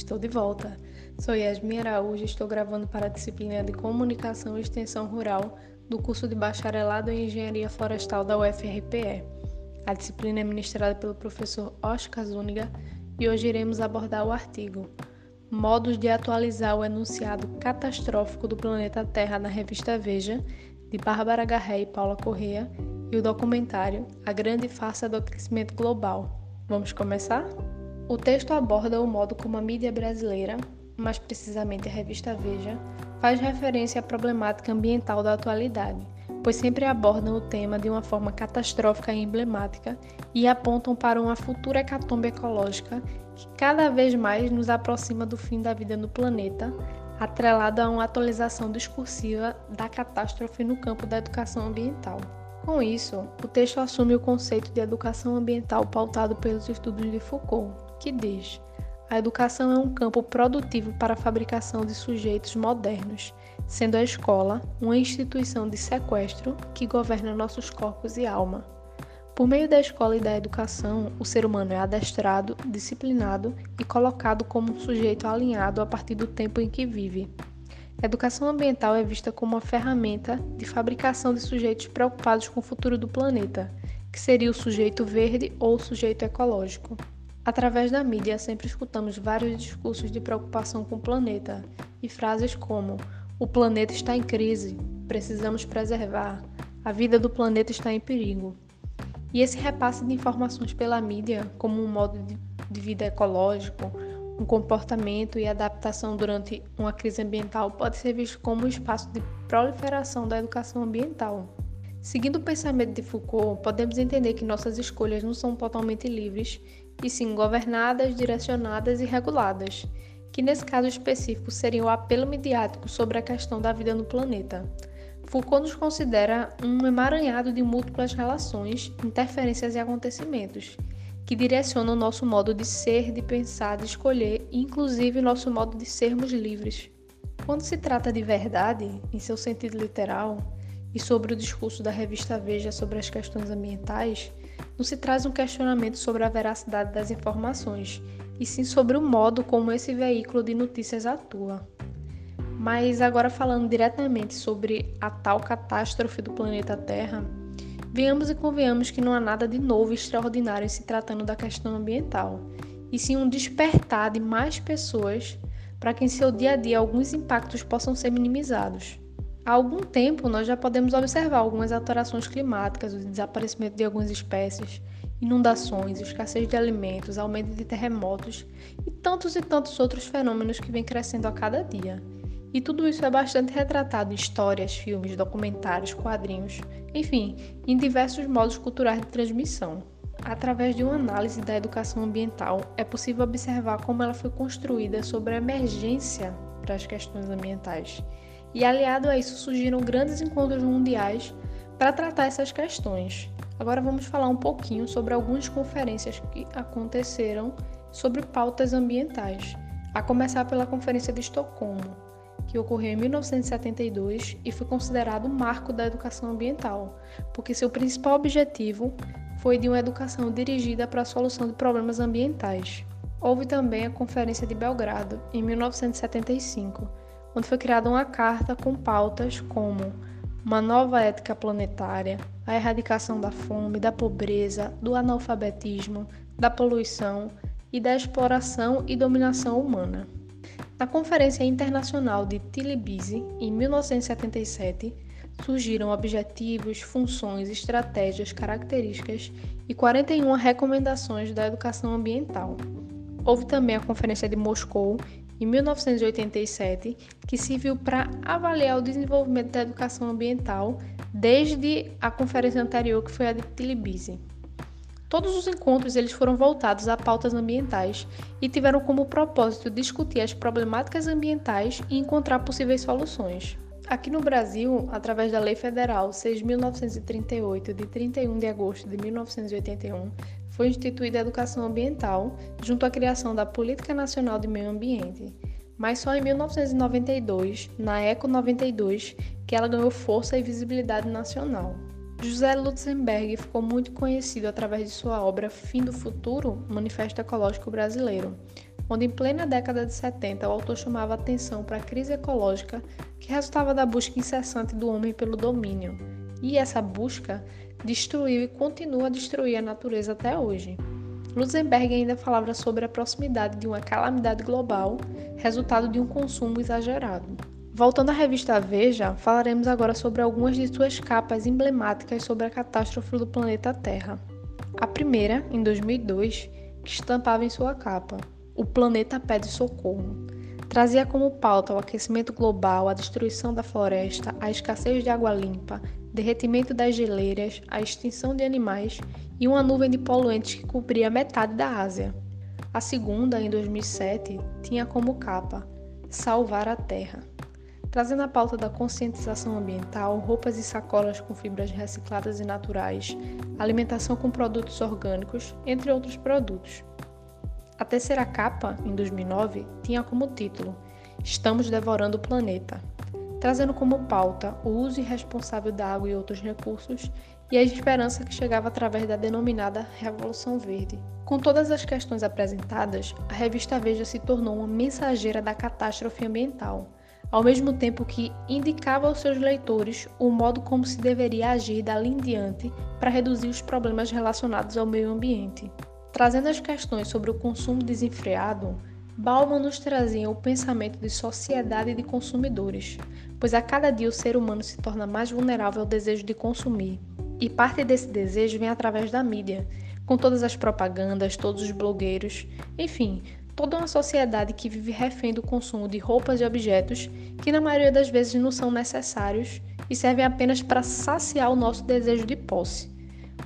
Estou de volta. Sou Yasmin Araújo e estou gravando para a disciplina de Comunicação e Extensão Rural do curso de Bacharelado em Engenharia Florestal da UFRPE. A disciplina é ministrada pelo professor Oscar Zúñiga e hoje iremos abordar o artigo Modos de atualizar o enunciado catastrófico do planeta Terra na revista Veja, de Bárbara Garré e Paula Correa, e o documentário A Grande Farsa do Aquecimento Global. Vamos começar? O texto aborda o modo como a mídia brasileira, mais precisamente a revista Veja, faz referência à problemática ambiental da atualidade, pois sempre abordam o tema de uma forma catastrófica e emblemática e apontam para uma futura hecatombe ecológica que cada vez mais nos aproxima do fim da vida no planeta, atrelado a uma atualização discursiva da catástrofe no campo da educação ambiental. Com isso, o texto assume o conceito de educação ambiental pautado pelos estudos de Foucault, que diz: a educação é um campo produtivo para a fabricação de sujeitos modernos, sendo a escola uma instituição de sequestro que governa nossos corpos e alma. Por meio da escola e da educação, o ser humano é adestrado, disciplinado e colocado como um sujeito alinhado a partir do tempo em que vive. A educação ambiental é vista como uma ferramenta de fabricação de sujeitos preocupados com o futuro do planeta, que seria o sujeito verde ou o sujeito ecológico. Através da mídia, sempre escutamos vários discursos de preocupação com o planeta e frases como: o planeta está em crise, precisamos preservar, a vida do planeta está em perigo. E esse repasse de informações pela mídia, como um modo de vida ecológico, um comportamento e adaptação durante uma crise ambiental, pode ser visto como um espaço de proliferação da educação ambiental. Seguindo o pensamento de Foucault, podemos entender que nossas escolhas não são totalmente livres e sim governadas, direcionadas e reguladas, que nesse caso específico seria o apelo midiático sobre a questão da vida no planeta. Foucault nos considera um emaranhado de múltiplas relações, interferências e acontecimentos, que direcionam nosso modo de ser, de pensar, de escolher e inclusive nosso modo de sermos livres. Quando se trata de verdade, em seu sentido literal, e sobre o discurso da revista Veja sobre as questões ambientais, não se traz um questionamento sobre a veracidade das informações, e sim sobre o modo como esse veículo de notícias atua. Mas agora falando diretamente sobre a tal catástrofe do planeta Terra, venhamos e convenhamos que não há nada de novo e extraordinário em se tratando da questão ambiental, e sim um despertar de mais pessoas para que em seu dia a dia alguns impactos possam ser minimizados. Há algum tempo, nós já podemos observar algumas alterações climáticas, o desaparecimento de algumas espécies, inundações, escassez de alimentos, aumento de terremotos e tantos e tantos outros fenômenos que vêm crescendo a cada dia. E tudo isso é bastante retratado em histórias, filmes, documentários, quadrinhos, enfim, em diversos modos culturais de transmissão. Através de uma análise da educação ambiental, é possível observar como ela foi construída sobre a emergência para as questões ambientais e aliado a isso surgiram grandes encontros mundiais para tratar essas questões. Agora vamos falar um pouquinho sobre algumas conferências que aconteceram sobre pautas ambientais, a começar pela Conferência de Estocolmo, que ocorreu em 1972 e foi considerado o marco da educação ambiental, porque seu principal objetivo foi de uma educação dirigida para a solução de problemas ambientais. Houve também a Conferência de Belgrado, em 1975, onde foi criada uma carta com pautas como uma nova ética planetária, a erradicação da fome, da pobreza, do analfabetismo, da poluição e da exploração e dominação humana. Na Conferência Internacional de Tbilisi, em 1977, surgiram objetivos, funções, estratégias, características e 41 recomendações da educação ambiental. Houve também a Conferência de Moscou em 1987, que serviu para avaliar o desenvolvimento da educação ambiental desde a conferência anterior, que foi a de Tbilisi. Todos os encontros eles foram voltados a pautas ambientais e tiveram como propósito discutir as problemáticas ambientais e encontrar possíveis soluções. Aqui no Brasil, através da Lei Federal 6.938, de 31 de agosto de 1981, foi instituída a educação ambiental junto à criação da Política Nacional de Meio Ambiente. Mas só em 1992, na ECO 92, que ela ganhou força e visibilidade nacional. José Lutzenberg ficou muito conhecido através de sua obra Fim do Futuro, Manifesto Ecológico Brasileiro, onde em plena década de 70 o autor chamava atenção para a crise ecológica que resultava da busca incessante do homem pelo domínio. E essa busca destruiu e continua a destruir a natureza até hoje. Lusenberg ainda falava sobre a proximidade de uma calamidade global, resultado de um consumo exagerado. Voltando à revista Veja, falaremos agora sobre algumas de suas capas emblemáticas sobre a catástrofe do planeta Terra. A primeira, em 2002, que estampava em sua capa: O planeta pede socorro. Trazia como pauta o aquecimento global, a destruição da floresta, a escassez de água limpa, derretimento das geleiras, a extinção de animais e uma nuvem de poluentes que cobria metade da Ásia. A segunda, em 2007, tinha como capa Salvar a Terra. Trazendo a pauta da conscientização ambiental, roupas e sacolas com fibras recicladas e naturais, alimentação com produtos orgânicos, entre outros produtos. A terceira capa, em 2009, tinha como título Estamos devorando o planeta, trazendo como pauta o uso irresponsável da água e outros recursos e a esperança que chegava através da denominada Revolução Verde. Com todas as questões apresentadas, a revista Veja se tornou uma mensageira da catástrofe ambiental, ao mesmo tempo que indicava aos seus leitores o modo como se deveria agir dali em diante para reduzir os problemas relacionados ao meio ambiente. Trazendo as questões sobre o consumo desenfreado, Bauman nos trazia o pensamento de sociedade de consumidores, pois a cada dia o ser humano se torna mais vulnerável ao desejo de consumir. E parte desse desejo vem através da mídia, com todas as propagandas, todos os blogueiros, enfim, toda uma sociedade que vive refém do consumo de roupas e objetos que na maioria das vezes não são necessários e servem apenas para saciar o nosso desejo de posse.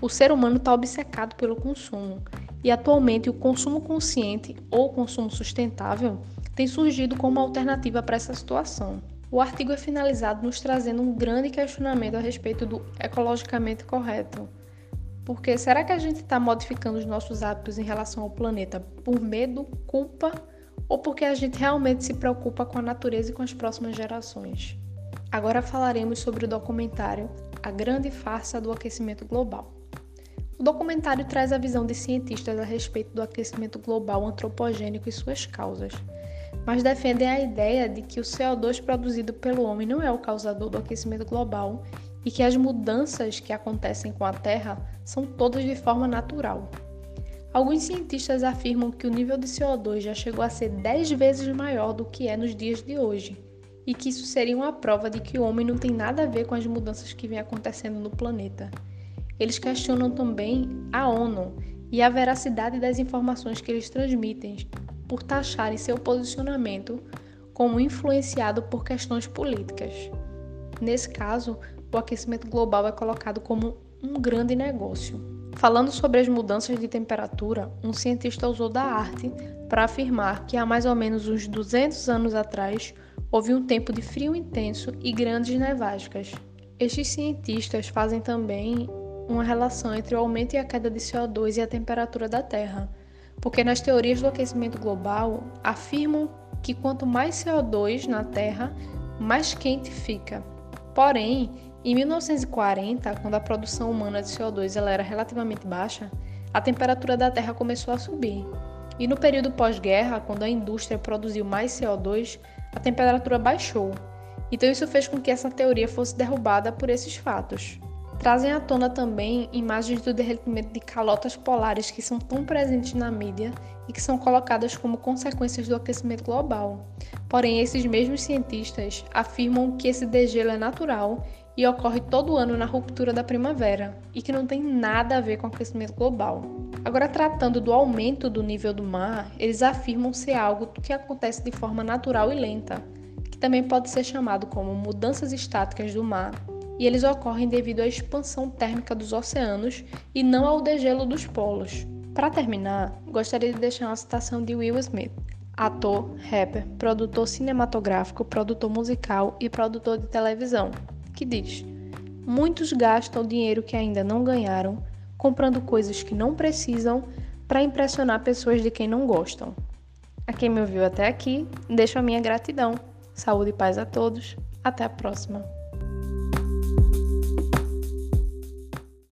O ser humano está obcecado pelo consumo e atualmente o consumo consciente ou consumo sustentável tem surgido como alternativa para essa situação. O artigo é finalizado nos trazendo um grande questionamento a respeito do ecologicamente correto. Porque será que a gente está modificando os nossos hábitos em relação ao planeta por medo, culpa ou porque a gente realmente se preocupa com a natureza e com as próximas gerações? Agora falaremos sobre o documentário A Grande Farsa do Aquecimento Global. O documentário traz a visão de cientistas a respeito do aquecimento global antropogênico e suas causas, mas defendem a ideia de que o CO2 produzido pelo homem não é o causador do aquecimento global e que as mudanças que acontecem com a Terra são todas de forma natural. Alguns cientistas afirmam que o nível de CO2 já chegou a ser 10 vezes maior do que é nos dias de hoje, e que isso seria uma prova de que o homem não tem nada a ver com as mudanças que vêm acontecendo no planeta eles questionam também a ONU e a veracidade das informações que eles transmitem, por taxarem seu posicionamento como influenciado por questões políticas. Nesse caso, o aquecimento global é colocado como um grande negócio. Falando sobre as mudanças de temperatura, um cientista usou da arte para afirmar que há mais ou menos uns 200 anos atrás houve um tempo de frio intenso e grandes nevascas. Estes cientistas fazem também uma relação entre o aumento e a queda de CO2 e a temperatura da Terra, porque nas teorias do aquecimento global afirmam que quanto mais CO2 na Terra, mais quente fica. Porém, em 1940, quando a produção humana de CO2 ela era relativamente baixa, a temperatura da Terra começou a subir. E no período pós-guerra, quando a indústria produziu mais CO2, a temperatura baixou. Então isso fez com que essa teoria fosse derrubada por esses fatos trazem à tona também imagens do derretimento de calotas polares que são tão presentes na mídia e que são colocadas como consequências do aquecimento global. Porém, esses mesmos cientistas afirmam que esse degelo é natural e ocorre todo ano na ruptura da primavera e que não tem nada a ver com aquecimento global. Agora, tratando do aumento do nível do mar, eles afirmam ser algo que acontece de forma natural e lenta, que também pode ser chamado como mudanças estáticas do mar e eles ocorrem devido à expansão térmica dos oceanos e não ao degelo dos polos. Para terminar, gostaria de deixar uma citação de Will Smith, ator, rapper, produtor cinematográfico, produtor musical e produtor de televisão, que diz: Muitos gastam o dinheiro que ainda não ganharam comprando coisas que não precisam para impressionar pessoas de quem não gostam. A quem me ouviu até aqui, deixo a minha gratidão. Saúde e paz a todos. Até a próxima.